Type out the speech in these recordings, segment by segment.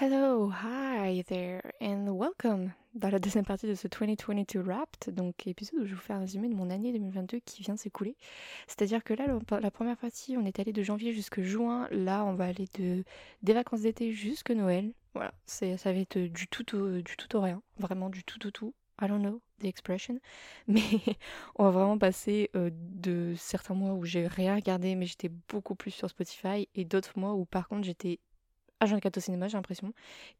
Hello, hi there, and welcome dans la deuxième partie de ce 2022 Wrapped, donc épisode où je vous fais un résumé de mon année 2022 qui vient s'écouler. C'est-à-dire que là, la première partie, on est allé de janvier jusque juin. Là, on va aller de des vacances d'été jusque Noël. Voilà, ça va être du tout au, du tout rien, vraiment du tout au tout. I don't know the expression, mais on va vraiment passer euh, de certains mois où j'ai rien regardé, mais j'étais beaucoup plus sur Spotify, et d'autres mois où par contre j'étais H24 au cinéma, j'ai l'impression,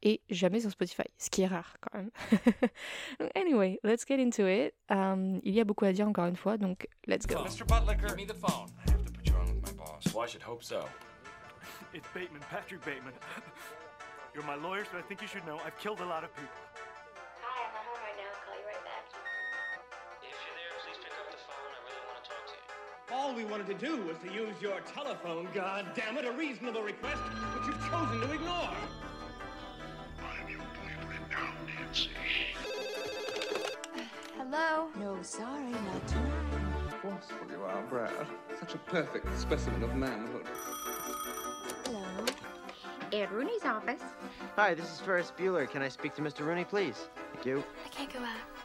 et jamais sur Spotify, ce qui est rare quand même. Donc, anyway, let's get into it. Um, il y a beaucoup à dire encore une fois, donc let's go. Mr. Butlicker. Give me the phone. I have to put you on with my boss. Well, I should hope so. It's Bateman, Patrick Bateman. You're my lawyer, so I think you should know I've killed a lot of people. All we wanted to do was to use your telephone, God damn it, a reasonable request, but you've chosen to ignore. I'm your boyfriend now, Nancy. Hello? No, sorry, not tonight. forceful you are, Brad. Such a perfect specimen of manhood. Hello. At Rooney's office. Hi, this is Ferris Bueller. Can I speak to Mr. Rooney, please? Thank you. I can't go out.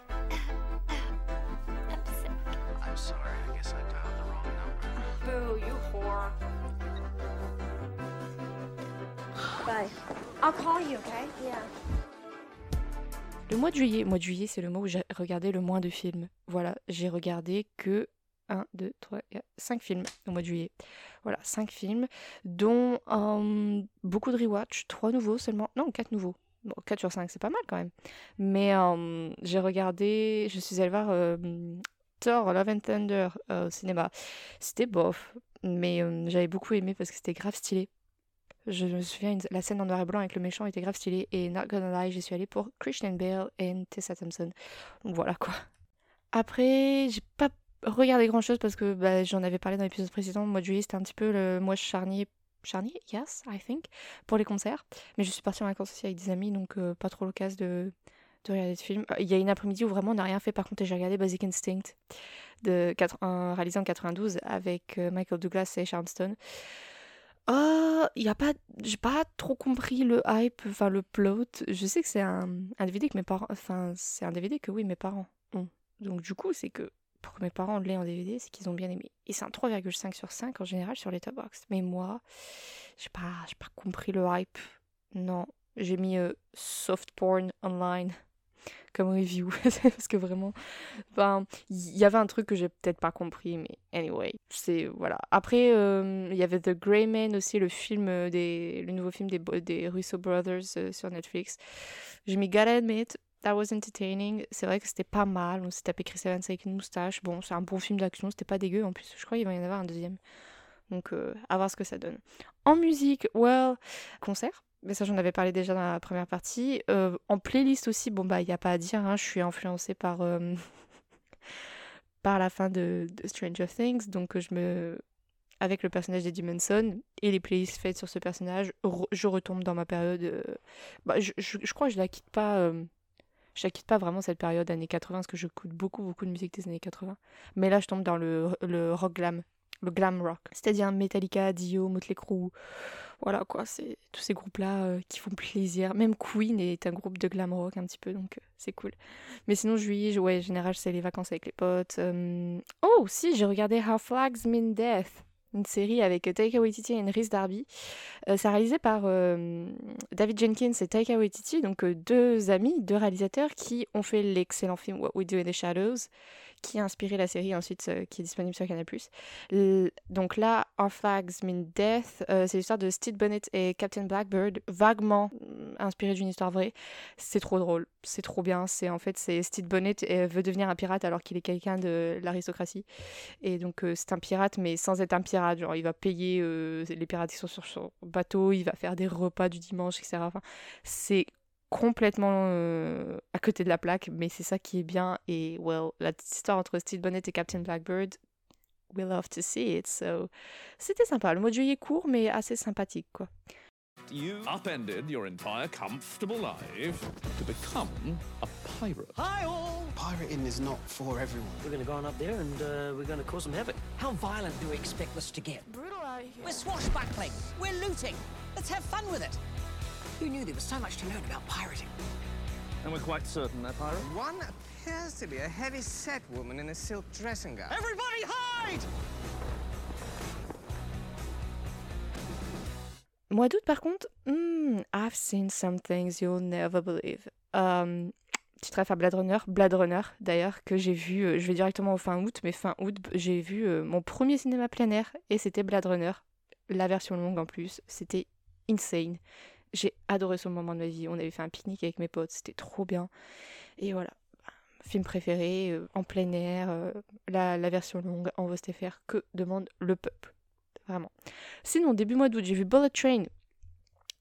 I'll call you, okay? Yeah. Le mois de juillet, mois de juillet, c'est le mois où j'ai regardé le moins de films. Voilà, j'ai regardé que 1, 2, 3, 4, 5 films au mois de juillet. Voilà, 5 films, dont euh, beaucoup de rewatch, 3 nouveaux seulement, non, 4 nouveaux. Bon, 4 sur 5, c'est pas mal quand même. Mais euh, j'ai regardé, je suis allée voir euh, Thor, Love and Thunder euh, au cinéma. C'était bof, mais j'avais beaucoup aimé parce que c'était grave stylé. Je me souviens, la scène en noir et blanc avec le méchant était grave stylée. Et not gonna lie, j'y suis allée pour Christian Bale et Tessa Thompson. Donc voilà quoi. Après, j'ai pas regardé grand chose parce que bah, j'en avais parlé dans l'épisode précédent. Le mois c'était un petit peu le mois charnier. Charnier, yes, I think, pour les concerts. Mais je suis partie en vacances aussi avec des amis, donc euh, pas trop l'occasion de, de regarder de films. Il y a une après-midi où vraiment on n'a rien fait. Par contre, j'ai regardé Basic Instinct, de, réalisé en 92 avec euh, Michael Douglas et Sharon Stone. Euh, y a pas, j'ai pas trop compris le hype, enfin le plot. Je sais que c'est un, DVD que mes parents, enfin c'est un DVD que oui mes parents ont. Donc du coup c'est que pour que mes parents l'aient en DVD, c'est qu'ils ont bien aimé. Et c'est un 3,5 sur 5 en général sur Letterboxd. Mais moi, j'ai pas, j'ai pas compris le hype. Non, j'ai mis euh, soft porn online comme review parce que vraiment, enfin il y avait un truc que j'ai peut-être pas compris, mais anyway, c'est voilà. Après, euh, il y avait The Grey Man aussi, le film euh, des, le nouveau film des, des Russo Brothers euh, sur Netflix. J'ai mis Gotta Admit, that was entertaining. C'est vrai que c'était pas mal. On s'est tapé Chris Evans avec une moustache. Bon, c'est un bon film d'action, c'était pas dégueu. En plus, je crois qu'il va y en avoir un deuxième. Donc, euh, à voir ce que ça donne. En musique, well, concert. Mais ça, j'en avais parlé déjà dans la première partie. Euh, en playlist aussi, bon, bah, il n'y a pas à dire. hein, je suis influencée par, euh, par la fin de, Stranger Things. Donc, je me. Avec le personnage d'Eddie Manson et les playlists faites sur ce personnage, je retombe dans ma période. euh, bah, je, je- crois que je la quitte pas. je la quitte pas vraiment cette période années 80 parce que je beaucoup beaucoup de musique des années 80. Mais là, je tombe dans le, le rock glam, le glam rock. C'est-à-dire Metallica, Dio, Motley Crue. Voilà quoi, c'est tous ces groupes-là euh, qui font plaisir. Même Queen est un groupe de glam rock un petit peu, donc euh, c'est cool. Mais sinon, juillet, ouais, général, c'est les vacances avec les potes. Euh, Oh, si, j'ai regardé How Flags Mean Death, une série avec Taika Waititi et Rhys Darby. C'est réalisé par David Jenkins et Taika Waititi, donc deux amis, deux réalisateurs qui ont fait l'excellent film What We Do in the Shadows, qui a inspiré la série ensuite euh, qui est disponible sur Canal+. Donc là, Our Flags Mean Death, euh, c'est l'histoire de Steve Bonnet et Captain Blackbird, vaguement euh, inspiré d'une histoire vraie. C'est trop drôle, c'est trop bien. C'est en fait c'est Steve Bonnet euh, veut devenir un pirate alors qu'il est quelqu'un de l'aristocratie. Et donc c'est un pirate mais sans être un pirate, genre il va payer les pirates qui sont sur son bateau, il va faire des repas du dimanche, etc. Enfin, c'est complètement euh, à côté de la plaque, mais c'est ça qui est bien. Et well, la petite histoire entre Steve Bonnet et Captain Blackbird, we love to see it. So, c'était sympa. Le mois de juillet est court, mais assez sympathique, quoi. You upended your entire comfortable life to become a pirate. Hi all! Pirating is not for everyone. We're gonna go on up there and uh, we're gonna cause some havoc. How violent do we expect this to get? Brutal out here. We're swashbuckling. We're looting. Let's have fun with it. Who knew there was so much to learn about pirating? And we're quite certain they're pirates? One appears to be a heavy-set woman in a silk dressing gown. Everybody hide! Mois d'août, par contre, hmm, I've seen some things you'll never believe. Euh, petit rêve à Blade Runner, Blade Runner d'ailleurs, que j'ai vu, euh, je vais directement au fin août, mais fin août, j'ai vu euh, mon premier cinéma plein air et c'était Blade Runner, la version longue en plus. C'était insane. J'ai adoré ce moment de ma vie. On avait fait un pique-nique avec mes potes, c'était trop bien. Et voilà, film préféré, euh, en plein air, euh, la, version longue en VSTFR, que demande le peuple. Vraiment. Sinon, début mois d'août, j'ai vu Bullet Train.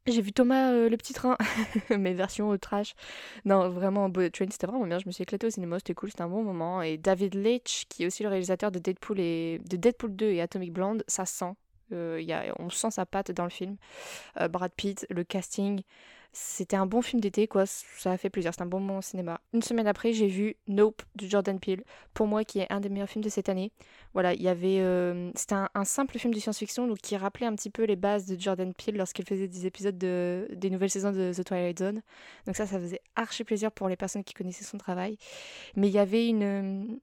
J'ai vu Thomas euh, le petit train, mes versions euh, trash. Non, vraiment, Bullet Train, c'était vraiment bien. Je me suis éclatée au cinéma, c'était cool, c'était un bon moment. Et David Leitch, qui est aussi le réalisateur de Deadpool, et, de Deadpool 2 et Atomic Blonde, ça sent. Euh, y a, on sent sa patte dans le film. Euh, Brad Pitt, le casting. C'était un bon film d'été, quoi. Ça a fait plaisir. C'était un bon moment au cinéma. Une semaine après, j'ai vu Nope de Jordan Peele. Pour moi, qui est un des meilleurs films de cette année. Voilà, il y avait. euh, C'était un, un simple film de science-fiction, donc qui rappelait un petit peu les bases de Jordan Peele lorsqu'il faisait des épisodes de, des nouvelles saisons de The Twilight Zone. Donc ça, ça faisait archi plaisir pour les personnes qui connaissaient son travail. Mais il y avait une.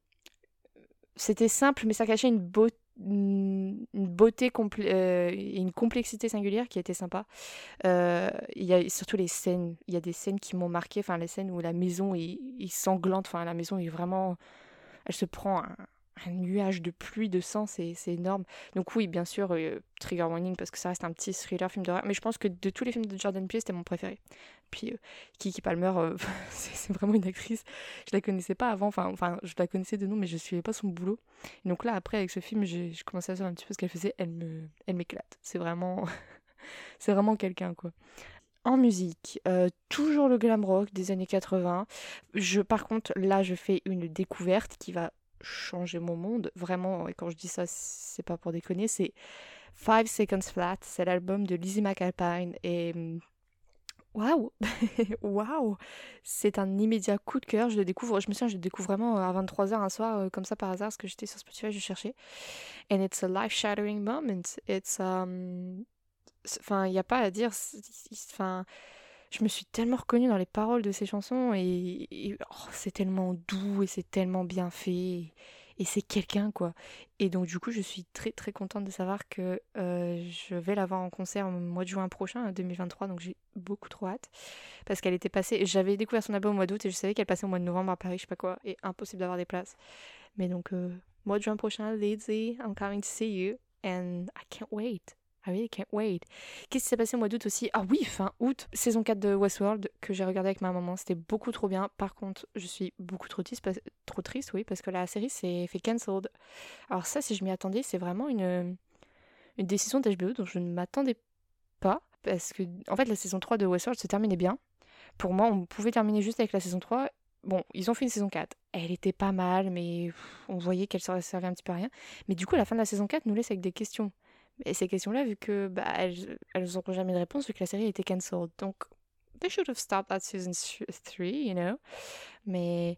C'était simple, mais ça cachait une beauté une beauté euh, et une complexité singulière qui était sympa. Euh, Il y a surtout les scènes. Il y a des scènes qui m'ont marqué. Enfin, les scènes où la maison est, sanglante. Enfin, la maison est vraiment. Elle se prend un nuage de pluie, de sang. C'est énorme. Donc, oui, bien sûr, euh, Trigger Warning parce que ça reste un petit thriller, film d'horreur. Mais je pense que de tous les films de Jordan Peele, c'était mon préféré. Puis, euh, Kiki Palmer, euh, c'est vraiment une actrice. Je la connaissais pas avant. Enfin, je la connaissais de nom, mais je suivais pas son boulot. Et donc là, après, avec ce film, j'ai je commençais à savoir un petit peu ce qu'elle faisait. Elle me, elle m'éclate. C'est vraiment, c'est vraiment quelqu'un, quoi. En musique, euh, toujours le glam rock des années 80. Je, par contre, là, je fais une découverte qui va changer mon monde. Vraiment, et quand je dis ça, c'est pas pour déconner, c'est Five Seconds Flat. C'est l'album de Lizzie McAlpine. Et hum, waouh, waouh, c'est un immédiat coup de cœur. Je le découvre, je me souviens, je le découvre vraiment à 23h un soir, euh, comme ça par hasard, parce que j'étais sur Spotify, je cherchais. And it's a life-shattering moment. It's, um, enfin, il n'y a pas à dire. Enfin, je me suis tellement reconnue dans les paroles de ces chansons et, oh, c'est tellement doux et c'est tellement bien fait. Et, c'est quelqu'un, quoi. Et donc, du coup, je suis très, très contente de savoir que euh, je vais la voir en concert au mois de juin prochain, 2023. Donc, j'ai beaucoup trop hâte. Parce qu'elle était passée. J'avais découvert son album au mois d'août et je savais qu'elle passait au mois de novembre à Paris, je sais pas quoi. Et impossible d'avoir des places. Mais donc, euh, mois de juin prochain, Lizzie, I'm coming to see you. And I can't wait. I really can't wait. Qu'est-ce qui s'est passé au mois d'août aussi? Ah oui, fin août, saison 4 de Westworld que j'ai regardé avec ma maman. C'était beaucoup trop bien. Par contre, je suis beaucoup trop triste, trop triste oui, parce que la série s'est fait cancelled. Alors ça, si je m'y attendais, c'est vraiment une, une décision d'HBO dont je ne m'attendais pas. Parce que, en fait, la saison 3 de Westworld se terminait bien. Pour moi, on pouvait terminer juste avec la saison 3. Bon, ils ont fait une saison 4. Elle était pas mal, mais on voyait qu'elle servait un petit peu à rien. Mais du coup, la fin de la saison 4, nous laisse avec des questions. Et ces questions-là, vu que bah, elles, elles jamais de réponse, vu que la série a été cancelled. Donc, they should have stopped that season 3, you know. Mais,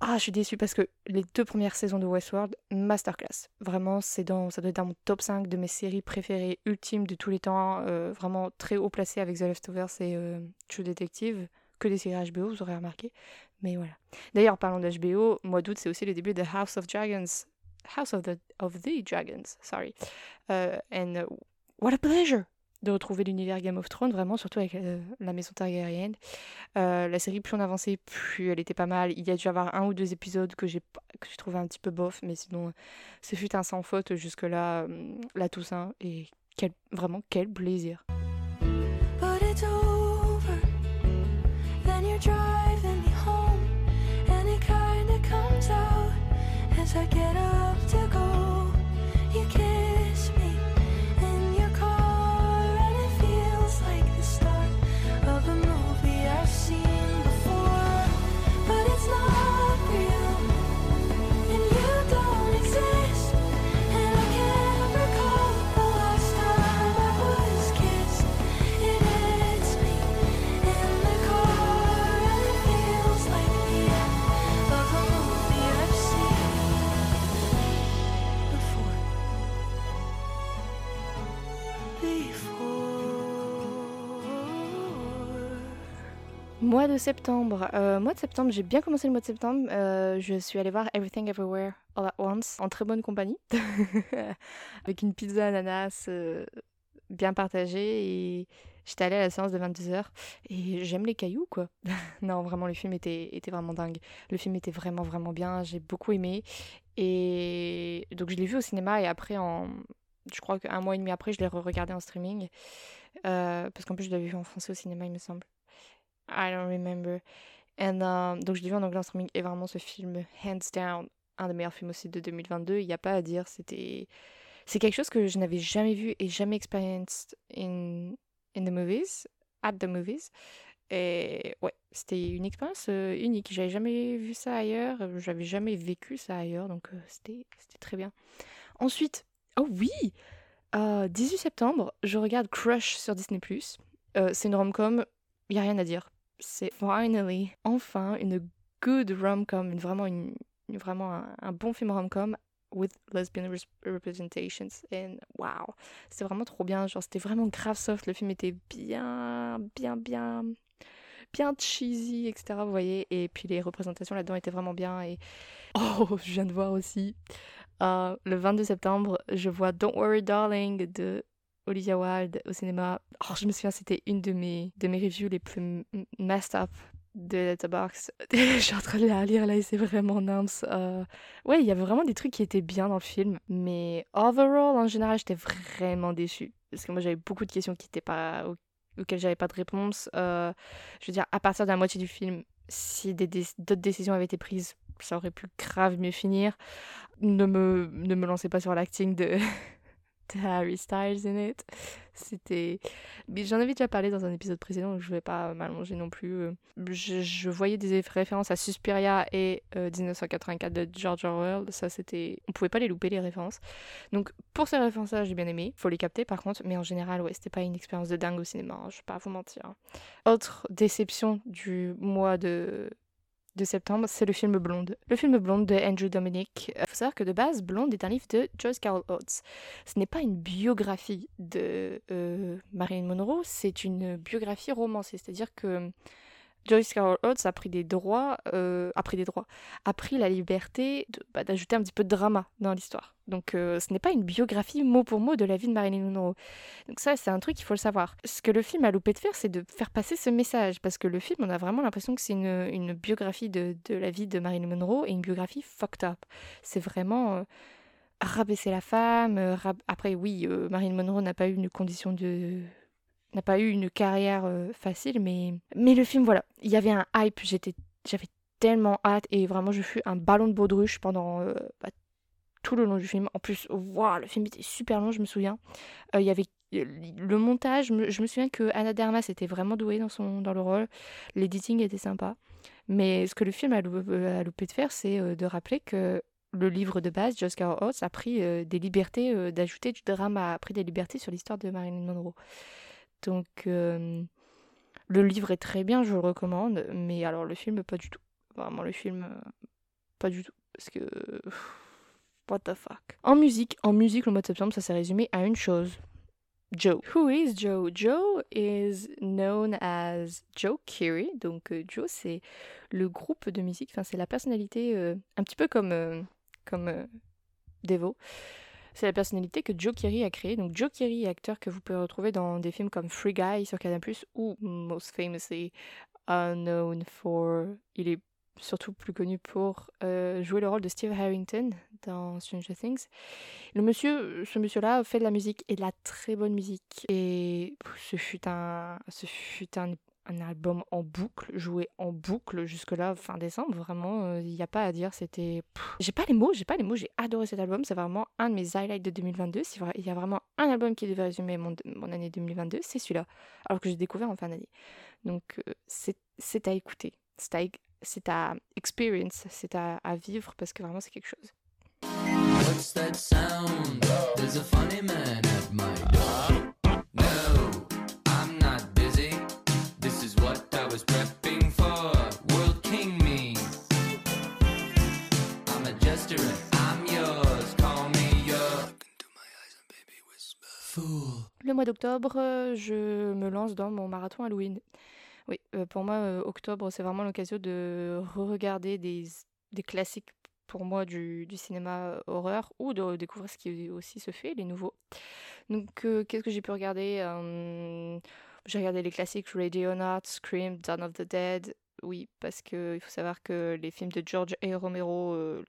ah, je suis déçue parce que les deux premières saisons de Westworld, masterclass. Vraiment, c'est dans, ça doit être dans mon top 5 de mes séries préférées ultimes de tous les temps. euh, vraiment très haut placé avec The Leftovers et euh, True Detective. Que des séries HBO, vous aurez remarqué. Mais voilà. D'ailleurs, parlant d'HBO, mois d'août, c'est aussi le début de House of Dragons. House of the, of the Dragons, sorry. Euh, and uh, what a pleasure de retrouver l'univers Game of Thrones, vraiment, surtout avec euh, la maison Targaryen. Euh, la série, plus on avançait, plus elle était pas mal. Il y a dû y avoir un ou deux épisodes que j'ai que j'ai trouvé un petit peu bof, mais sinon, ce fut un sans faute jusque-là, euh, la Toussaint. Et quel, vraiment, quel plaisir. It's over. Mois de septembre. Euh, mois de septembre, j'ai bien commencé le mois de septembre. Euh, je suis allée voir Everything Everywhere All at Once en très bonne compagnie. Avec une pizza ananas euh, bien partagée. Et j'étais allée à la séance de 22h. Et j'aime les cailloux, quoi. non, vraiment, le film était, était vraiment dingue. Le film était vraiment, vraiment bien. J'ai beaucoup aimé. Et donc, je l'ai vu au cinéma. Et après, en... je crois qu'un mois et demi après, je l'ai re-regardé en streaming. Euh, parce qu'en plus, je l'avais vu en français au cinéma, il me semble. I don't remember. And, euh, donc je l'ai vu en anglais en streaming et vraiment ce film, hands down, un des meilleurs films aussi de 2022. Il n'y a pas à dire. C'était, c'est quelque chose que je n'avais jamais vu et jamais experienced in in the movies, at the movies. Et ouais, c'était une expérience euh, unique. J'avais jamais vu ça ailleurs. J'avais jamais vécu ça ailleurs. Donc euh, c'était, c'était très bien. Ensuite, oh oui, euh, 18 septembre, je regarde Crush sur Disney+. Euh, c'est une rom-com, il a rien à dire. C'est finally, enfin, une good rom-com, vraiment, une, vraiment un, bon film rom-com with lesbian res- representations. And wow, c'était vraiment trop bien. Genre, c'était vraiment grave soft. Le film était bien, bien, bien, bien cheesy, etc. Vous voyez. Et puis les représentations là-dedans étaient vraiment bien. Et oh, je viens de voir aussi. euh, le 22 septembre, je vois Don't Worry Darling de Olivia Wilde au cinéma. Oh, je me souviens, c'était une de mes, de mes reviews les plus messed up de Letterboxd. je suis en train de la lire là et c'est vraiment nice. Euh, ouais, il y avait vraiment des trucs qui étaient bien dans le film. Mais overall, en général, j'étais vraiment déçue. Parce que moi, j'avais beaucoup de questions qui étaient pas, au- auxquelles j'avais pas de réponse. Euh, je veux dire, à partir de la moitié du film, si d'autres décisions avaient été prises, ça aurait pu grave mieux finir. Ne me, ne me lancez pas sur l'acting de Harry Styles in it. C'était. J'en avais déjà parlé dans un épisode précédent, donc je vais pas m'allonger non plus. Euh, Je, je voyais des références à Suspiria et euh, 1984 de George Orwell. Ça, c'était. On pouvait pas les louper, les références. Donc, pour ces références-là, j'ai bien aimé. Faut les capter par contre, mais en général, ouais, c'était pas une expérience de dingue au cinéma, hein, je vais pas vous mentir. Autre déception du mois de de septembre, c'est le film Blonde. Le film Blonde de Andrew Dominic. Il faut savoir que de base, Blonde est un livre de Joyce Carol Oates. Ce n'est pas une biographie de euh, Marilyn Monroe, c'est une biographie romancée. C'est-à-dire que Joyce Carol Oates a pris des droits, euh, a pris des droits, a pris la liberté bah, d'ajouter un petit peu de drama dans l'histoire. Donc euh, ce n'est pas une biographie mot pour mot de la vie de Marilyn Monroe. Donc ça, c'est un truc qu'il faut le savoir. Ce que le film a loupé de faire, c'est de faire passer ce message, parce que le film, on a vraiment l'impression que c'est une, biographie de, la vie de Marilyn Monroe et une biographie fucked up. C'est vraiment euh, rabaisser la femme. Après, oui, Marilyn Monroe n'a pas eu une condition de n'a pas eu une carrière euh, facile, mais mais le film, voilà, il y avait un hype. J'étais, j'avais tellement hâte et vraiment, je fus un ballon de baudruche pendant euh, bah, tout le long du film. En plus, le film était super long, je me souviens. Euh, Il y avait le montage, je me, souviens que Anna Dermas était vraiment douée dans, son, dans le rôle. L'editing était sympa. Mais ce que le film a, lou- a loupé de faire, c'est de rappeler que le livre de base, Joss Carol Oates, a pris des libertés, d'ajouter du drame, a pris des libertés sur l'histoire de Marilyn Monroe. Donc, le livre est très bien, je le recommande, mais alors le film, pas du tout. Vraiment, le film, euh, pas du tout. Parce que. What the fuck. En musique, en musique, le mois de septembre, ça s'est résumé à une chose. Joe. Who is Joe? Joe is known as Joe Keery. Donc euh, Joe, c'est le groupe de musique, enfin c'est la personnalité, euh, un petit peu comme, comme Devo. C'est la personnalité que Joe Keery a créée. Donc Joe Keery est acteur que vous pouvez retrouver dans des films comme Free Guy sur Canal+, ou most famously unknown for... Il est surtout plus connu pour euh, jouer le rôle de Steve Harrington dans Stranger Things. Le monsieur, ce monsieur-là fait de la musique et de la très bonne musique. Et ce fut un, ce fut un, un album en boucle, joué en boucle jusque-là, fin décembre. Vraiment, il n'y a pas à dire. C'était. J'ai pas les mots, j'ai pas les mots. J'ai adoré cet album. C'est vraiment un de mes highlights de 2022. C'est vrai, Il y a vraiment un album qui devait résumer mon, mon année 2022, c'est celui-là. Alors que j'ai découvert en fin d'année. Donc, euh, c'est c'est à écouter. C'est à, c'est à experience. C'est à, à vivre parce que vraiment, c'est quelque chose. What's that sound? There's a funny man at my door. No, Le mois d'octobre, euh, je me lance dans mon marathon Halloween. Oui, euh, pour moi, euh, octobre, c'est vraiment l'occasion de re-regarder des, classiques pour moi du, cinéma horreur ou de découvrir ce qui aussi se fait, les nouveaux. Donc, qu'est-ce que j'ai pu regarder J'ai regardé les classiques Radionaut, Scream, Dawn of the Dead. Oui, parce que il faut savoir que les films de George A. Romero, le,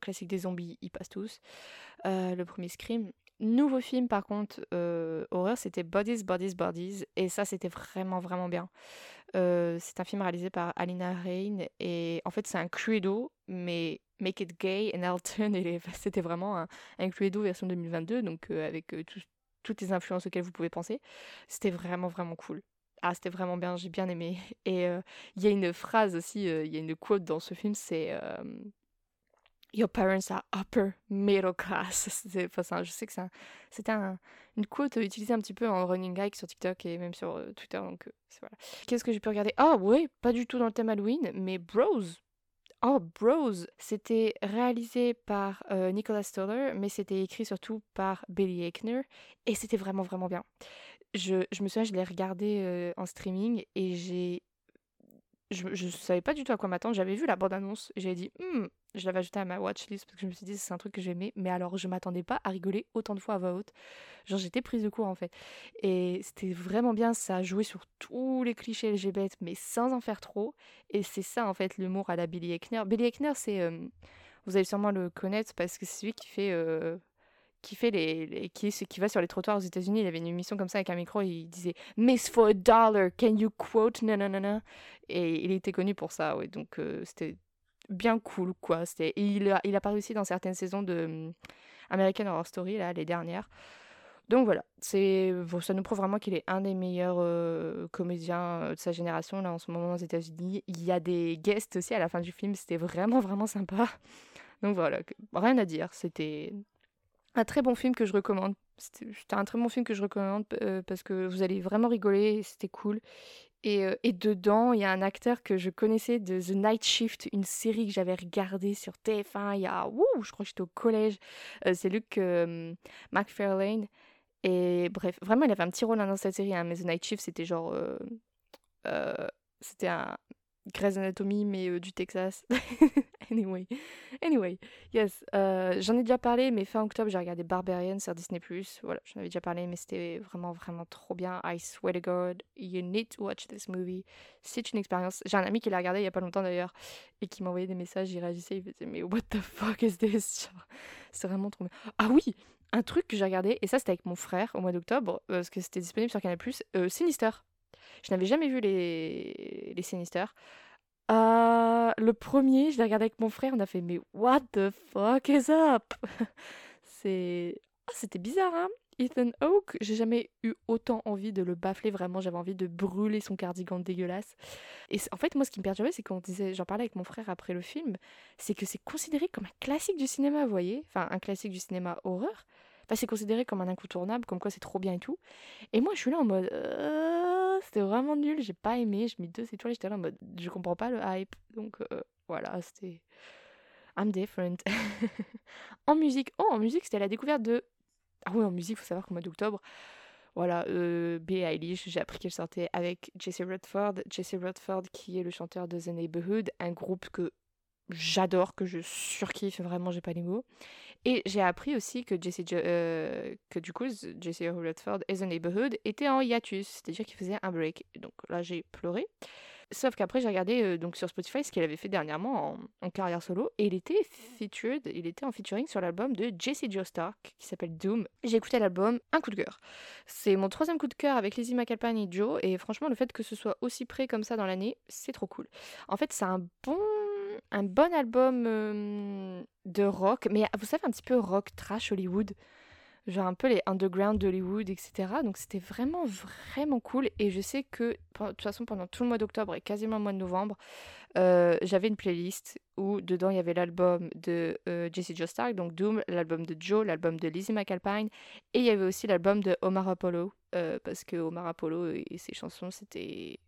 classique des zombies, ils passent tous. Le premier Scream. Nouveau film, par contre, euh, horreur, c'était Bodies, Bodies, Bodies. Et ça, c'était vraiment, vraiment bien. Euh, c'est un film réalisé par Alina Rain. Et en fait, c'est un Cluedo, mais Make It Gay and Elton. Et c'était vraiment un, un Cluedo version 2022, donc euh, avec euh, tout- toutes les influences auxquelles vous pouvez penser. C'était vraiment, vraiment cool. Ah, c'était vraiment bien, j'ai bien aimé. Et il y a une phrase aussi, il y a une quote dans ce film, c'est Your parents are upper middle class. Enfin, je sais que c'était un- une quote utilisée un petit peu en running gag sur TikTok et même sur euh, Twitter. Donc, euh, voilà. Qu'est-ce que j'ai pu regarder? Ah, ouais, pas du tout dans le thème Halloween, mais Bros. Oh, Bros, c'était réalisé par euh, Nicolas Stoller, mais c'était écrit surtout par Billy Eichner, et c'était vraiment, vraiment bien. Je, je me souviens, je l'ai regardé euh, en streaming, et j'ai... Je, je savais pas du tout à quoi m'attendre, j'avais vu la bande-annonce, et j'avais dit, Hmm, je l'avais ajouté à ma watchlist, parce que je me suis dit, c'est un truc que j'aimais, mais alors je m'attendais pas à rigoler autant de fois à voix haute. Genre, j'étais prise de court, en fait. Et c'était vraiment bien, ça a joué sur tous les clichés LGBT, mais sans en faire trop. Et c'est ça, en fait, l'humour à la Billy Eichner. Billy Eichner, c'est... euh, vous allez sûrement le connaître parce que c'est celui qui fait... euh, qui fait les, les- qui, qui va sur les trottoirs aux États-Unis, il avait une émission comme ça avec un micro, et il disait Miss for a dollar, can you quote nanana Et il était connu pour ça, ouais. Donc euh, c'était bien cool, quoi. C'était il a, il a aussi dans certaines saisons de hum, American Horror Story, là, les dernières. Donc voilà, c'est ça nous prouve vraiment qu'il est un des meilleurs euh, comédiens euh, de sa génération là en ce moment aux États-Unis. Il y a des guests aussi à la fin du film, c'était vraiment vraiment sympa. Donc voilà, rien à dire, c'était un très bon film que je recommande. C'était un très bon film que je recommande euh, parce que vous allez vraiment rigoler, c'était cool. Et, euh, et dedans, il y a un acteur que je connaissais de The Night Shift, une série que j'avais regardée sur TF1 il y a, ouh, je crois que j'étais au collège. Euh, c'est euh, McFarlane. Et bref, vraiment, il avait un petit rôle hein, dans cette série. hein, mais The Night Shift, c'était genre. c'était un Grey's Anatomy, mais du Texas. anyway. Anyway, yes. euh, j'en ai déjà parlé, mais fin octobre, j'ai regardé Barbarian sur Disney. Voilà, j'en avais déjà parlé, mais c'était vraiment, vraiment trop bien. I swear to God, you need to watch this movie. C'est une expérience. J'ai un ami qui l'a regardé il y a pas longtemps d'ailleurs, et qui m'envoyait des messages, il réagissait, il faisait, mais what the fuck is this? C'est vraiment trop bien. Ah oui! Un truc que j'ai regardé, et ça c'était avec mon frère au mois d'octobre, euh, parce que c'était disponible sur Canal+, euh, Sinister. Je n'avais jamais vu les, les Sinister. Euh, le premier, je l'ai regardé avec mon frère, on a fait mais what the fuck is up? C'est ah, c'était bizarre hein? Ethan Hawke, j'ai jamais eu autant envie de le baffler vraiment, j'avais envie de brûler son cardigan dégueulasse. Et en fait, moi ce qui me perturbait, c'est qu'on disait, j'en parlais avec mon frère après le film, c'est que c'est considéré comme un classique du cinéma, vous voyez? Enfin, un classique du cinéma horreur. Enfin, c'est considéré comme un incontournable, comme quoi c'est trop bien et tout. Et moi, je suis là en mode, Euh, c'était vraiment nul, j'ai pas aimé, je mis deux étoiles, j'étais là en mode, je comprends pas le hype. Donc euh, voilà, c'était. I'm different. en musique, oh, en musique, c'était la découverte de. Ah oui, en musique, faut savoir qu'au mois d'octobre, voilà, euh, Billie Eilish, j'ai appris qu'elle sortait avec Jesse Rutherford. Jesse Rutherford, qui est le chanteur de The Neighborhood, un groupe que j'adore, que je surkiffe, vraiment, j'ai pas les mots. Et j'ai appris aussi que, Jesse, euh, que du coup, Jesse Rutherford et The Neighborhood étaient en hiatus, c'est-à-dire qu'ils faisaient un break. Donc là, j'ai pleuré. Sauf qu'après, j'ai regardé euh, donc sur Spotify ce qu'il avait fait dernièrement en, carrière solo. Et il était featured, il était en featuring sur l'album de Jesse Joestark qui s'appelle Doom. J'ai écouté l'album, un coup de cœur. C'est mon troisième coup de cœur avec Lizzie McAlpine et Joe. Et franchement, le fait que ce soit aussi près comme ça dans l'année, c'est trop cool. En fait, c'est un bon, un bon album euh, de rock, mais vous savez, un petit peu rock trash Hollywood genre un peu les underground d'Hollywood, etc. Donc c'était vraiment, vraiment cool. Et je sais que, de toute façon, pendant tout le mois d'octobre et quasiment le mois de novembre, euh, j'avais une playlist où dedans il y avait l'album de euh, Jesse Joestark, donc Doom, l'album de Joe, l'album de Lizzie McAlpine, et il y avait aussi l'album de Omar Apollo, parce que Omar Apollo et ses chansons, c'était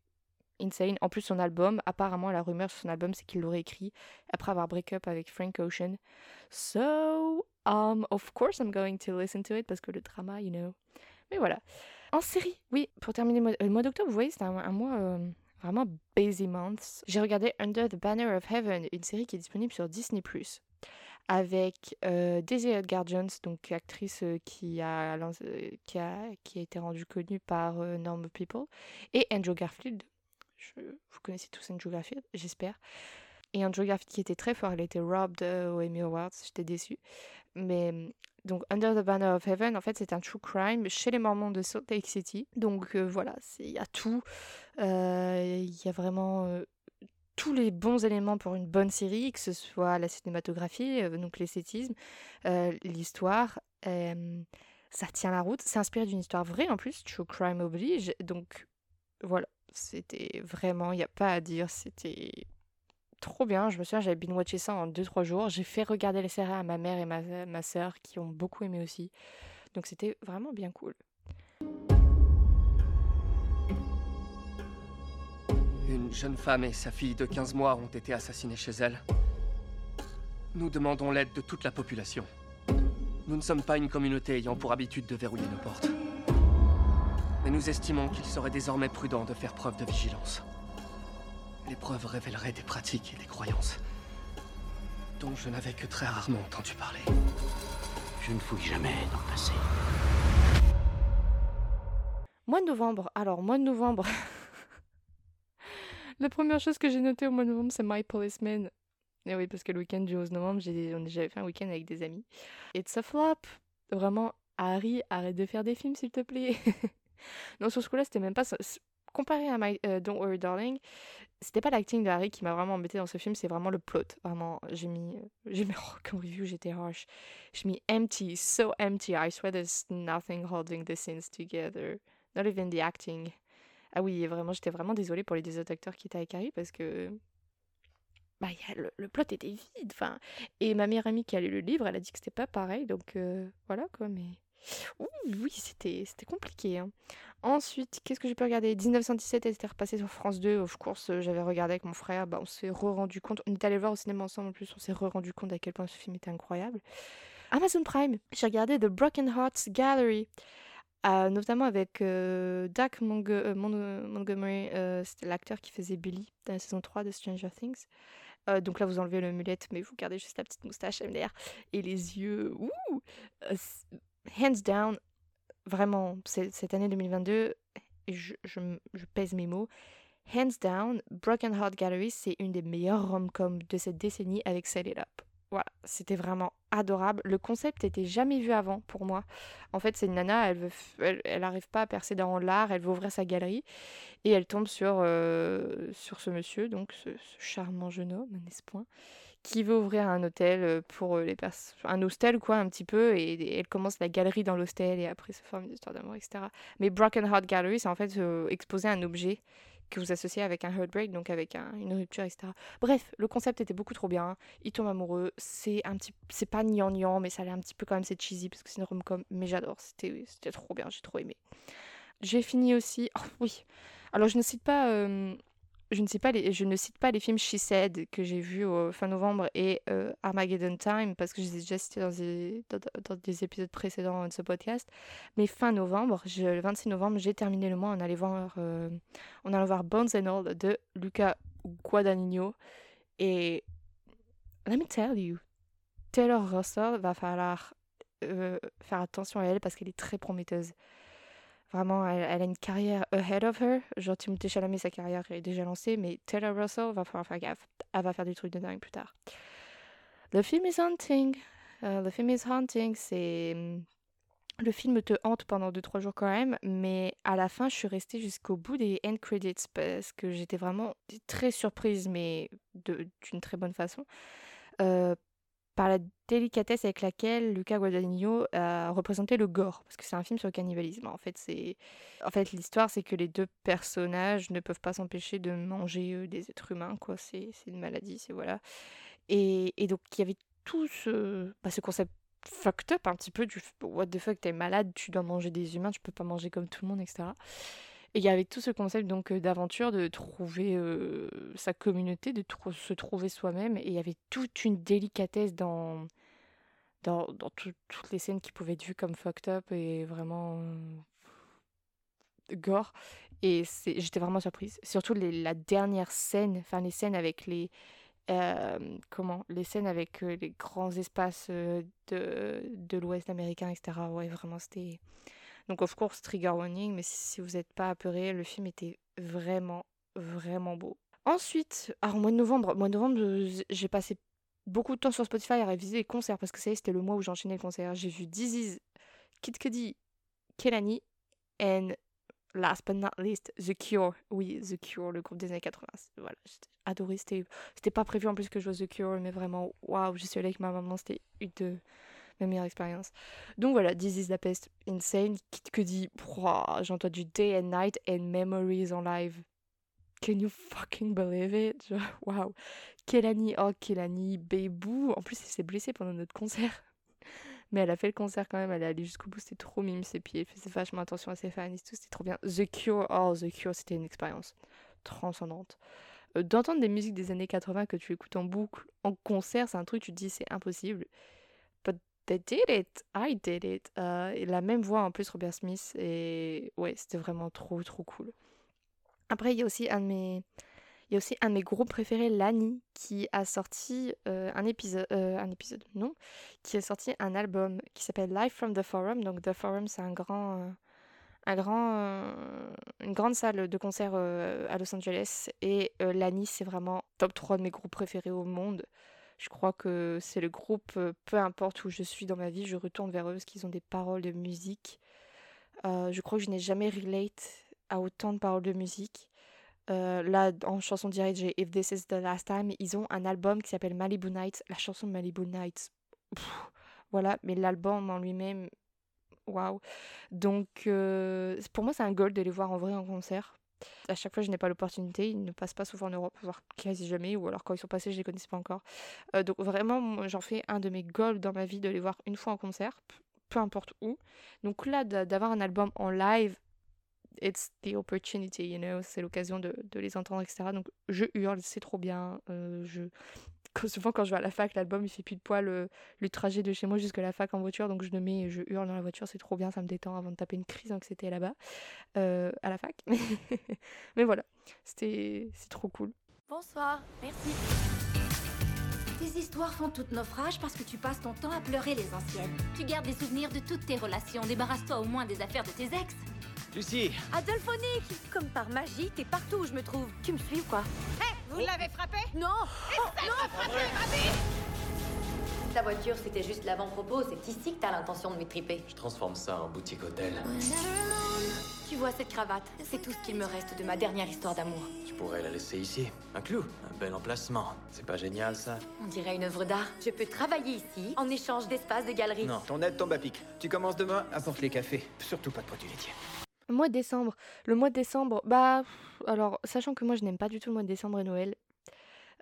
insane. En plus, son album, apparemment, la rumeur sur son album, c'est qu'il l'aurait écrit après avoir break up avec Frank Ocean. So, um, of course, I'm going to listen to it parce que le drama, you know. Mais voilà. En série, oui, pour terminer le mois, mois d'octobre, vous voyez, c'était un, mois euh, vraiment busy month. J'ai regardé Under the Banner of Heaven, une série qui est disponible sur Disney+, avec euh, Daisy Edgar Jones, donc actrice euh, qui, a, euh, qui, a, qui a été rendue connue par euh, Normal People, et Andrew Garfield. Je- vous connaissez tous Andrew Garfield, j'espère. Et Andrew Garfield qui était très fort, il a été robbed euh, aux Emmy Awards, j'étais déçue. Mais donc Under the Banner of Heaven, en fait, c'est un true crime chez les Mormons de Salt Lake City. Donc euh, voilà, il y a tout. Euh, Il y a vraiment tous les bons éléments pour une bonne série, que ce soit la cinématographie, donc l'esthétisme, l'histoire. ça tient la route. C'est inspiré d'une histoire vraie en plus, true crime oblige. Donc voilà, c'était vraiment, il n'y a pas à dire, c'était trop bien. Je me souviens, j'avais binge watché ça en 2-3 jours. J'ai fait regarder les séries à ma mère et ma, ma soeur qui ont beaucoup aimé aussi. Donc c'était vraiment bien cool. Une jeune femme et sa fille de 15 mois ont été assassinées chez elle. Nous demandons l'aide de toute la population. Nous ne sommes pas une communauté ayant pour habitude de verrouiller nos portes. Mais nous estimons qu'il serait désormais prudent de faire preuve de vigilance. Les preuves révéleraient des pratiques et des croyances dont je n'avais que très rarement entendu parler. Je ne fouille jamais dans le passé. Mois de novembre. Alors, mois de novembre. La première chose que j'ai notée au mois de novembre, c'est My Policeman. Et oui, parce que le week-end du 11 novembre, j'avais fait un week-end avec des amis. It's a flop. Vraiment, Harry, arrête de faire des films, s'il te plaît. non, sur ce coup-là, c'était même pas. Comparé à My, euh, Don't Worry Darling, c'était pas l'acting de Harry qui m'a vraiment embêté dans ce film, c'est vraiment le plot. Vraiment, j'ai mis. euh, J'ai mis. Oh, comme review, j'étais harsh. J'ai mis empty, so empty. I swear there's nothing holding the scenes together. Not even the acting. Ah oui, vraiment, j'étais vraiment désolée pour les deux autres acteurs qui étaient avec Harry parce que. Bah, le plot était vide. Enfin, et ma meilleure amie qui a lu le livre, elle a dit que c'était pas pareil. Donc euh, voilà quoi, mais. Oui, c'était compliqué. hein. Ensuite, qu'est-ce que j'ai pu regarder? 1917, elle était repassée sur France 2. Of course, euh, j'avais regardé avec mon frère. Bah, on s'est re-rendu compte. On est allé voir au cinéma ensemble en plus. On s'est re-rendu compte à quel point ce film était incroyable. Amazon Prime, j'ai regardé The Broken Hearts Gallery. Euh, notamment avec euh, Doug euh, Mon- Montgomery, c'était l'acteur qui faisait Billy dans la saison 3 de Stranger Things. Donc là, vous enlevez le mulette, mais vous gardez juste la petite moustache MDR et les yeux. Ouh Hands down, vraiment, cette année 2022, et je, je pèse mes mots, hands down, Broken Heart Gallery, c'est une des meilleures rom-coms de cette décennie avec Set It Up. Voilà, c'était vraiment adorable. Le concept était jamais vu avant pour moi. En fait, c'est une nana, elle, veut elle, elle arrive pas à percer dans l'art, elle veut ouvrir sa galerie et elle tombe sur, euh, sur ce monsieur, donc ce, charmant jeune homme, n'est-ce point, qui veut ouvrir un hôtel euh, pour euh, les personnes, un hostel quoi, un petit peu, et, et elle commence la galerie dans l'hostel et après se forme une histoire d'amour, etc. Mais Broken Heart Gallery, c'est en fait euh, exposer un objet que vous associez avec un heartbreak, donc avec un- une rupture, etc. Bref, le concept était beaucoup trop bien. Il tombe amoureux. C'est un petit, c'est pas gnangnan, mais ça a l'air un petit peu quand même c'est cheesy parce que c'est une rom-com. Mais j'adore. C'était, c'était trop bien. J'ai trop aimé. J'ai fini aussi. Oh, oui. Alors je ne cite pas, euh, je ne cite pas les, films She Said que j'ai vus fin novembre et euh, Armageddon Time parce que je les ai déjà cités dans des, épisodes précédents de ce podcast. Mais fin novembre, le 26 novembre, j'ai terminé le mois en allant voir, euh, voir Bones and All de Luca Guadagnino et let me tell you, Taylor Russell va falloir euh, faire attention à elle parce qu'elle est très prometteuse. Vraiment, elle, a une carrière ahead of her. Genre, Timothée Chalamet, sa carrière est déjà lancée, mais Taylor Russell va falloir faire gaffe. Elle va faire des trucs de dingue plus tard. Le film is haunting. Euh, le film is haunting, c'est... hum, Le film te hante pendant 2-3 jours quand même, mais à la fin, je suis restée jusqu'au bout des end credits parce que j'étais vraiment très surprise, mais d'une très bonne façon, euh, par la délicatesse avec laquelle Luca Guadagnino a représenté le gore, parce que c'est un film sur le cannibalisme. En fait, c'est, en fait, l'histoire, c'est que les deux personnages ne peuvent pas s'empêcher de manger euh, des êtres humains, quoi. C'est, c'est une maladie, c'est voilà. Et, et donc, il y avait tout ce, bah, ce concept fucked up un petit peu du what the fuck, t'es malade, tu dois manger des humains, tu peux pas manger comme tout le monde, etc. Et il y avait tout ce concept donc d'aventure, de trouver sa communauté, de se trouver soi-même. Et il y avait toute une délicatesse dans, dans, dans tout- toutes les scènes qui pouvaient être vues comme fucked up et vraiment. euh, gore. Et j'étais vraiment surprise. Surtout la dernière scène, enfin les scènes avec les. comment Les scènes avec les grands espaces de, de l'Ouest américain, etc. Ouais, vraiment, c'était. Donc, of course, trigger warning, mais si, vous n'êtes pas apeuré, le film était vraiment, vraiment beau. Ensuite, alors, au mois de novembre, mois de novembre, j'ai passé beaucoup de temps sur Spotify à réviser les concerts parce que ça y est, c'était le mois où j'enchaînais les concerts. J'ai vu Disease, Kid Cudi, Kelani, and last but not least, The Cure. Oui, The Cure, le groupe des années 80. Voilà, j'ai adoré. C'était pas prévu en plus que je vois The Cure, mais vraiment, waouh, j'y suis allée avec ma maman, c'était une de mes meilleures expériences. Donc voilà, This is la peste, insane. Cudi, pouah, j'entends du Day and Night and Memories en live. Can you fucking believe it? Waouh. Kelani, oh Kelani, Bébou. En plus, elle s'est blessée pendant notre concert. Mais elle a fait le concert quand même, elle est allée jusqu'au bout, c'était trop mime ses pieds, elle faisait vachement attention à ses fans et tout, c'était trop bien. The Cure, oh The Cure, c'était une expérience transcendante. Euh, D'entendre des musiques des années 80 que tu écoutes en boucle, en concert, c'est un truc, tu te dis c'est impossible. They did it, I did it. Euh, et la même voix en plus, Robert Smith, et ouais, c'était vraiment trop trop cool. Après, il y a aussi un de mes, il y a aussi un de mes groupes préférés, Lani, qui a sorti euh, un épisode, euh, un épisode, non, qui a sorti un album qui s'appelle Live from the Forum. Donc The Forum, c'est un grand, un grand, une grande salle de concert à Los Angeles. Et Lani, c'est vraiment top 3 de mes groupes préférés au monde. Je crois que c'est le groupe, peu importe où je suis dans ma vie, je retourne vers eux parce qu'ils ont des paroles de musique. Je crois que je n'ai jamais relate à autant de paroles de musique. Là, en chanson directe, j'ai If This Is the Last Time. Ils ont un album qui s'appelle Malibu Nights. La chanson de Malibu Nights, voilà, mais l'album en lui-même, waouh. Donc, pour moi, c'est un goal de les voir en vrai en concert. À chaque fois, je n'ai pas l'opportunité. Ils ne passent pas souvent en Europe, voire quasi jamais, ou alors quand ils sont passés, je les connaissais pas encore. Euh, donc, vraiment, j'en fais un de mes goals dans ma vie de les voir une fois en concert, peu importe où. Donc là, d'a- d'avoir un album en live, it's the opportunity, you know, c'est l'occasion de, de les entendre, etc. Donc je hurle, c'est trop bien. euh, je... souvent quand je vais à la fac, l'album il fait plus de poil le, le trajet de chez moi jusqu'à la fac en voiture, donc je le mets et je hurle dans la voiture, c'est trop bien, ça me détend avant de taper une crise d'anxiété là-bas, euh, à la fac. Mais voilà, c'était c'est trop cool. Bonsoir, merci. Tes histoires font tout naufrage parce que tu passes ton temps à pleurer les anciennes. Tu gardes les souvenirs de toutes tes relations. Débarrasse-toi au moins des affaires de tes ex. Lucie Adolphonique Comme par magie, t'es partout où je me trouve. Tu me suis ou quoi Hé, vous l'avez frappé Non Oh, non Ta voiture, c'était juste l'avant-propos. C'est ici que t'as l'intention de m'étriper. Je transforme ça en boutique hôtel. Tu vois cette cravate C'est tout ce qu'il me reste de ma dernière histoire d'amour. Tu pourrais la laisser ici. Un clou, un bel emplacement. C'est pas génial ça On dirait une œuvre d'art. Je peux travailler ici en échange d'espace de galerie. Non, ton aide tombe à pic. Tu commences demain, apporte les cafés. Surtout pas de produits laitiers. Mois de décembre. Le mois de décembre, bah. Alors, sachant que moi je n'aime pas du tout le mois de décembre et Noël,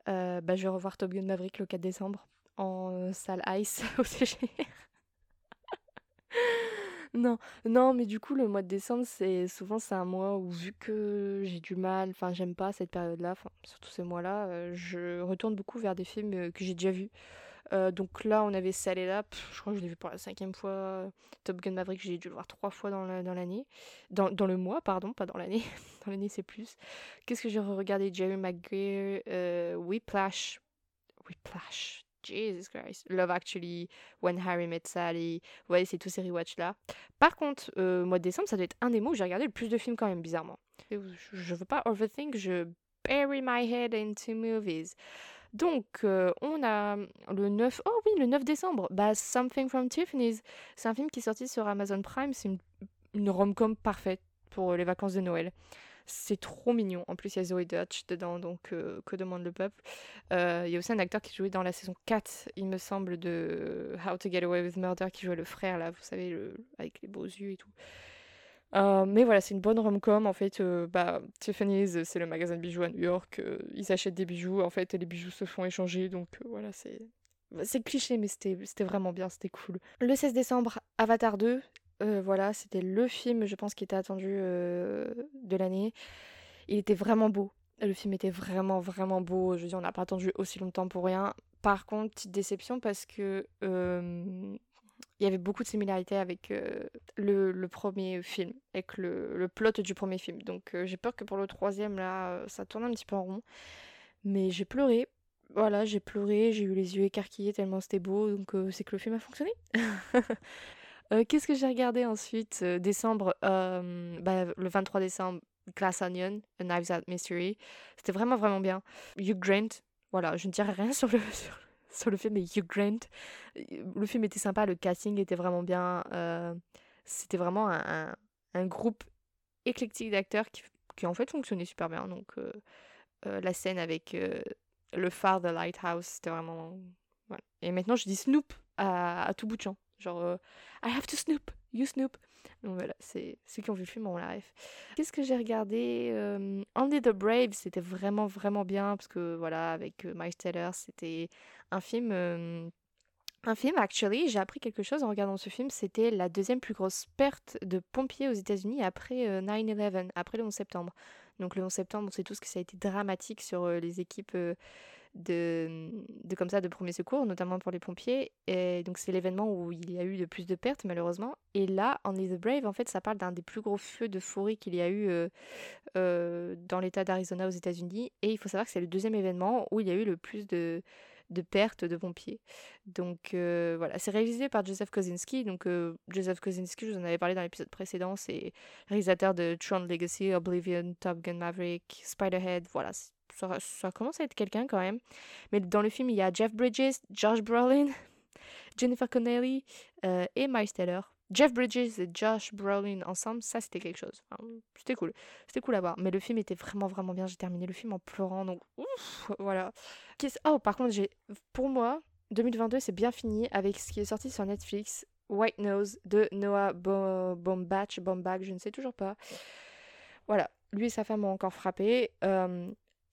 euh, bah, je vais revoir Top Gun Maverick le 4 décembre en euh, salle Ice au CGR. non, non, mais du coup, le mois de décembre, c'est souvent c'est un mois où, vu que j'ai du mal, enfin, j'aime pas cette période-là, surtout ces mois-là, euh, je retourne beaucoup vers des films que j'ai déjà vus. Euh, donc là, on avait Salé là, pff, je crois que je l'ai vu pour la cinquième fois. Top Gun Maverick, j'ai dû le voir trois fois dans la- dans l'année. Dans, dans le mois, pardon, pas dans l'année. dans l'année, c'est plus. Qu'est-ce que j'ai regardé Jerry Maguire, euh, Whiplash. Whiplash. Jesus Christ. Love Actually, When Harry Met Sally. Ouais, c'est tous ces rewatch-là. Par contre, euh, mois de décembre, ça doit être un des mots où j'ai regardé le plus de films quand même, bizarrement. Je veux pas overthink, je bury my head into movies. Donc, euh, on a le 9... Oh oui, le 9 décembre. Bah, Something from Tiffany's. C'est un film qui est sorti sur Amazon Prime. C'est une, une rom-com parfaite pour les vacances de Noël. C'est trop mignon. En plus, il y a Zoe Dutch dedans, donc euh, que demande le peuple. Euh, Il y a aussi un acteur qui jouait dans la saison 4, il me semble, de How to Get Away with Murder, qui jouait le frère, là, vous savez, le, avec les beaux yeux et tout. Euh, mais voilà, c'est une bonne rom-com. En fait, euh, bah, Tiffany's, c'est le magasin de bijoux à New York. euh, ils achètent des bijoux, en fait, les bijoux se font échanger. Donc euh, voilà, c'est. C'est cliché, mais c'était vraiment bien, c'était cool. Le 16 décembre, Avatar 2. euh, voilà, c'était le film, je pense, qui était attendu de l'année. Il était vraiment beau. Le film était vraiment, vraiment beau. Je veux dire, on n'a pas attendu aussi longtemps pour rien. Par contre, petite déception parce que il y avait beaucoup de similarités avec euh, le, premier film, avec le, plot du premier film. Donc euh, j'ai peur que pour le troisième, là, euh, ça tourne un petit peu en rond. Mais j'ai pleuré. Voilà, j'ai pleuré, j'ai eu les yeux écarquillés tellement c'était beau, donc c'est que le film a fonctionné. Qu'est-ce que j'ai regardé ensuite Décembre, bah, le 23 décembre, Glass Onion, A Knives Out Mystery. C'était vraiment, vraiment bien. Hugh Grant, voilà, je ne dirai rien sur le, sur le film, mais Hugh Grant, le film était sympa, le casting était vraiment bien. euh, C'était vraiment un, un- groupe éclectique d'acteurs qui, qui en fait fonctionnait super bien. Donc euh, euh, la scène avec le phare de Lighthouse, c'était vraiment... Et maintenant, je dis Snoop à, à tout bout de champ. Genre, I have to Snoop, you Snoop. Donc voilà, c'est ceux qui ont vu le film ont la ref. Qu'est-ce que j'ai regardé euh, Only the Brave, c'était vraiment, vraiment bien, parce que voilà, avec euh, Miles Teller, c'était un film... euh, un film, actually, j'ai appris quelque chose en regardant ce film, c'était la deuxième plus grosse perte de pompiers aux États-Unis après euh, 9-11, après le 11 septembre. Donc le 11 septembre, on sait tous que ça a été dramatique sur euh, les équipes euh, de, de comme ça de premiers secours, notamment pour les pompiers. Et donc c'est l'événement où il y a eu le plus de pertes malheureusement. Et là, Only the Brave, en fait, ça parle d'un des plus gros feux de forêt qu'il y a eu euh, euh, dans l'État d'Arizona aux États-Unis. Et il faut savoir que c'est le deuxième événement où il y a eu le plus de de pertes de pompiers. Donc euh, voilà, c'est réalisé par Joseph Kosinski. Donc Joseph Kosinski, je vous en avais parlé dans l'épisode précédent, c'est réalisateur de Tron Legacy, Oblivion, Top Gun Maverick, Spiderhead. Voilà, ça, commence à être quelqu'un quand même. Mais dans le film, il y a Jeff Bridges, Josh Brolin, Jennifer Connelly euh, et Miles Teller. Jeff Bridges et Josh Brolin ensemble, ça c'était quelque chose. C'était cool. C'était cool à voir. Mais le film était vraiment vraiment bien. J'ai terminé le film en pleurant. Donc ouf, voilà. Oh, par contre, j'ai pour moi, 2022 c'est bien fini avec ce qui est sorti sur Netflix, White Nose de Noah Bo- Baumbach, Baumbach, je ne sais toujours pas. Voilà, lui et sa femme ont encore frappé. Euh,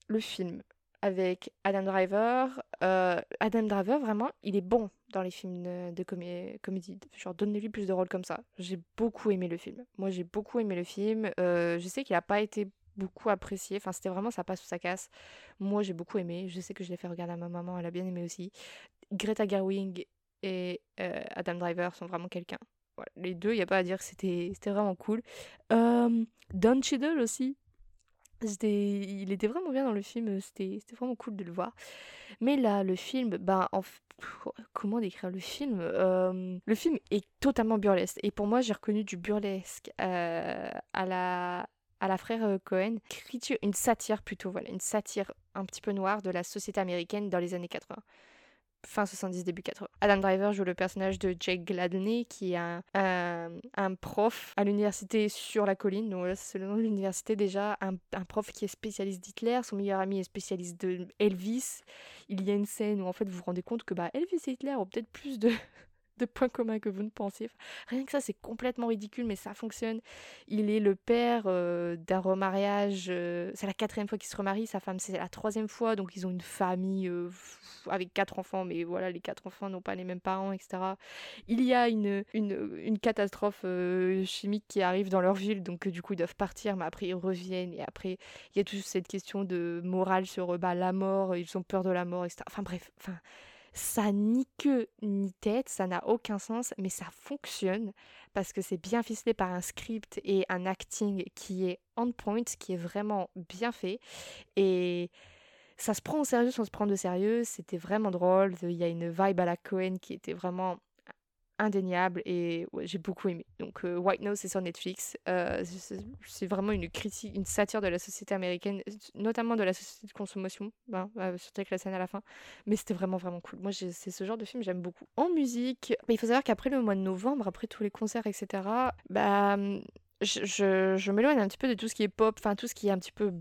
le film avec Adam Driver. euh, Adam Driver, vraiment, il est bon dans les films de, de comé- comédie. Genre, donnez-lui plus de rôles comme ça. J'ai beaucoup aimé le film. Moi, j'ai beaucoup aimé le film. Euh, je sais qu'il n'a pas été beaucoup apprécié. Enfin, c'était vraiment ça passe ou ça casse. Moi, j'ai beaucoup aimé. Je sais que je l'ai fait regarder à ma maman. Elle a bien aimé aussi. Greta Gerwig et euh, Adam Driver sont vraiment quelqu'un. Les deux, il n'y a pas à dire c'était vraiment cool. Don Cheadle aussi. Il était vraiment bien dans le film, c'était, c'était vraiment cool de le voir. Mais là, le film, pff, comment décrire le film Euh, Le film est totalement burlesque. Et pour moi, j'ai reconnu du burlesque euh, à la à la frère euh, Cohen, une satire plutôt, voilà, une satire un petit peu noire de la société américaine dans les années 80 fin 70, début 80. Adam Driver joue le personnage de Jake Gladney, qui est un, un, un prof à l'université sur la colline. Donc c'est le nom de l'université déjà. Un, un prof qui est spécialiste d'Hitler. Son meilleur ami est spécialiste de Elvis. Il y a une scène où en fait vous vous rendez compte que bah, Elvis et Hitler ont peut-être plus de, de points communs que vous ne pensiez. Enfin, rien que ça, c'est complètement ridicule, mais ça fonctionne. Il est le père euh, d'un remariage. euh, c'est la quatrième fois qu'il se remarie. Sa femme, c'est la troisième fois. Donc, ils ont une famille euh, avec quatre enfants, mais voilà, les quatre enfants n'ont pas les mêmes parents, etc. Il y a une, une, catastrophe chimique qui arrive dans leur ville, donc du coup, ils doivent partir, mais après, ils reviennent. Et après, il y a toute cette question de morale sur bah, la mort. Ils ont peur de la mort, etc. Enfin, bref. Enfin, ça ni queue ni tête, ça n'a aucun sens, mais ça fonctionne parce que c'est bien ficelé par un script et un acting qui est on point, qui est vraiment bien fait. Et ça se prend au sérieux sans se prendre de sérieux, c'était vraiment drôle. Il y a une vibe à la Cohen qui était vraiment indéniable et j'ai beaucoup aimé. Donc euh, White Nose c'est sur Netflix. Euh, c'est vraiment une critique, une satire de la société américaine, notamment de la société de consommation, ben, euh, surtout avec la scène à la fin. Mais c'était vraiment vraiment cool. Moi c'est ce genre de film j'aime beaucoup. En musique, bah, il faut savoir qu'après le mois de novembre, après tous les concerts etc. Bah je, je, m'éloigne un petit peu de tout ce qui est pop, enfin tout ce qui est un petit peu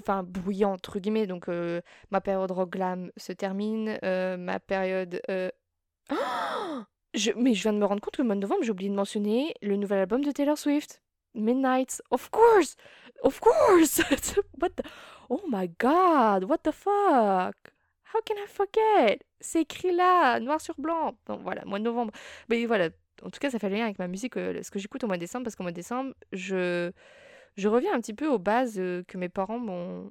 enfin bruyant entre guillemets. Donc ma période rock glam se termine, ma période euh, mais je viens de me rendre compte que le mois de novembre, j'ai oublié de mentionner le nouvel album de Taylor Swift. Midnight, of course! Of course! what the... Oh my god! What the fuck? How can I forget? C'est écrit là, noir sur blanc. Donc voilà, mois de novembre. Mais voilà, en tout cas, ça fait le lien avec ma musique, euh, ce que j'écoute au mois de décembre, parce qu'au mois de décembre, je, je reviens un petit peu aux bases euh, que mes parents m'ont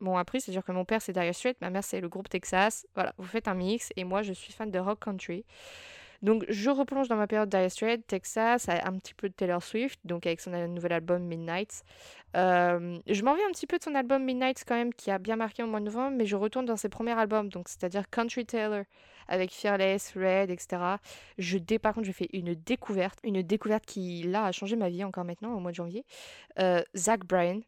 m'ont appris, c'est-à-dire que mon père c'est Dire Straits, ma mère c'est le groupe Texas. Voilà, vous faites un mix et moi je suis fan de rock country. Donc je replonge dans ma période Dire Straits, Texas, un petit peu de Taylor Swift, donc avec son nouvel album Midnight. Euh, je m'en vais un petit peu de son album Midnight quand même, qui a bien marqué au mois de novembre, mais je retourne dans ses premiers albums, donc c'est-à-dire Country Taylor avec Fearless, Red, etc. Je dé, par contre, j'ai fait une découverte, une découverte qui là a changé ma vie encore maintenant au mois de janvier. Euh, Zach Bryan,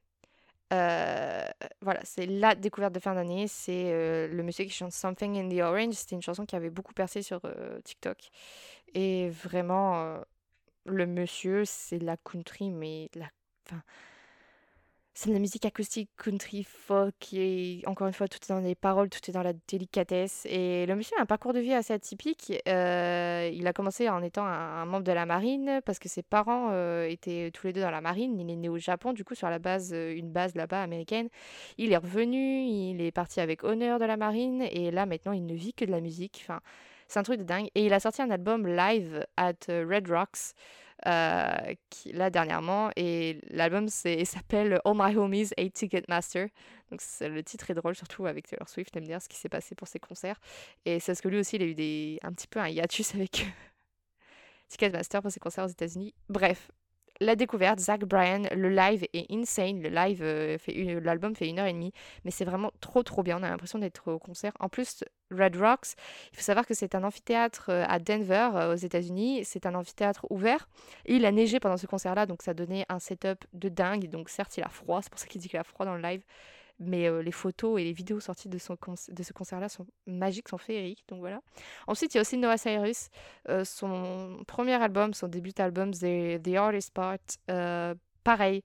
euh, voilà, c'est la découverte de fin d'année. C'est euh, le monsieur qui chante Something in the Orange. C'était une chanson qui avait beaucoup percé sur euh, TikTok. Et vraiment, le monsieur, c'est la country, mais la, c'est de la musique acoustique, country, folk, et encore une fois, tout est dans les paroles, tout est dans la délicatesse. Et le monsieur a un parcours de vie assez atypique. Euh, il a commencé en étant un, membre de la marine, parce que ses parents euh, étaient tous les deux dans la marine. Il est né au Japon, du coup, sur la base, euh, une base là-bas américaine. Il est revenu, il est parti avec honneur de la marine, et là, maintenant, il ne vit que de la musique. Enfin, c'est un truc de dingue. Et il a sorti un album live at Red Rocks. Euh, là dernièrement. Et l'album s'appelle All My Homies Hate Ticketmaster. Donc le titre est drôle, surtout avec Taylor Swift, aime dire ce qui s'est passé pour ses concerts. Et c'est parce que lui aussi, il a eu des, un petit peu un hiatus avec Ticketmaster pour ses concerts aux États-Unis. Bref, la découverte, Zach Bryan, le live est insane. Le live euh, fait l'album fait une heure et demie, mais c'est vraiment trop trop bien. On a l'impression d'être au concert. En plus, Red Rocks, il faut savoir que c'est un amphithéâtre euh, à Denver, euh, aux États-Unis. C'est un amphithéâtre ouvert. Il a neigé pendant ce concert-là, donc ça donnait un setup de dingue. Donc certes, il a froid, c'est pour ça qu'il dit qu'il a froid dans le live mais les photos et les vidéos sorties de, ce concert-là sont magiques, sont féeriques, donc voilà. Ensuite, il y a aussi Noah Cyrus, son premier album, son début d'album, The, The Artist Part, pareil.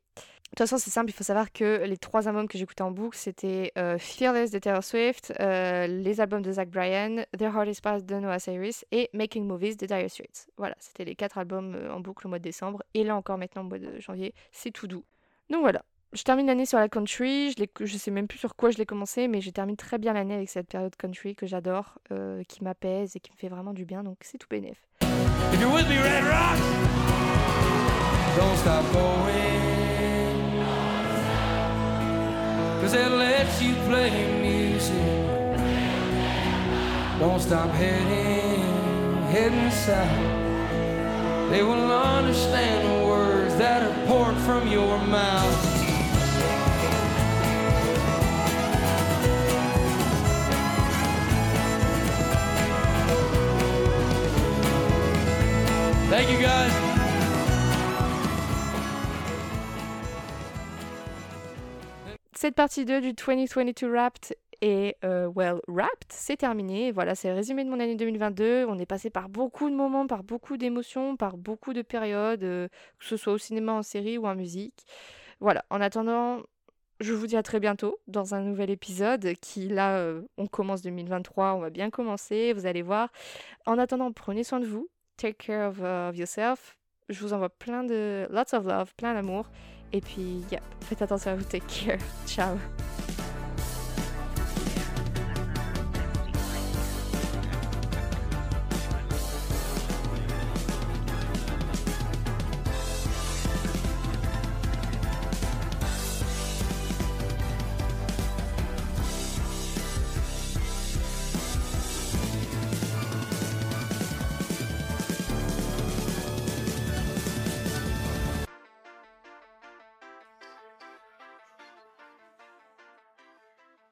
De toute façon, c'est simple, il faut savoir que les trois albums que j'écoutais en boucle, c'était Fearless de Taylor Swift, les albums de Zach Bryan, The Hardest Part de Noah Cyrus et Making Movies de Dire Straits. Voilà, c'était les quatre albums en boucle au mois de décembre. Et là encore maintenant au mois de janvier, c'est tout doux. Donc voilà, je termine l'année sur la country. Je, je sais même plus sur quoi je l'ai commencé, mais je termine très bien l'année avec cette période country que j'adore, euh, qui m'apaise et qui me fait vraiment du bien. Donc c'est tout bénef. If you're with me, Red don't stop going. Cause they'll let you play music. Don't stop heading, heading south. They will understand the words that are poured from your mouth. Thank you guys. Cette partie 2 du 2022 Wrapped est euh, well wrapped, c'est terminé. Voilà, c'est le résumé de mon année 2022. On est passé par beaucoup de moments, par beaucoup d'émotions, par beaucoup de périodes, euh, que ce soit au cinéma, en série ou en musique. Voilà, en attendant, je vous dis à très bientôt dans un nouvel épisode qui, là, euh, on commence 2023, on va bien commencer, vous allez voir. En attendant, prenez soin de vous, take care of, yourself. Je vous envoie plein de lots of love, plein d'amour. Et puis, yeah, faites attention à vous, take care. Ciao.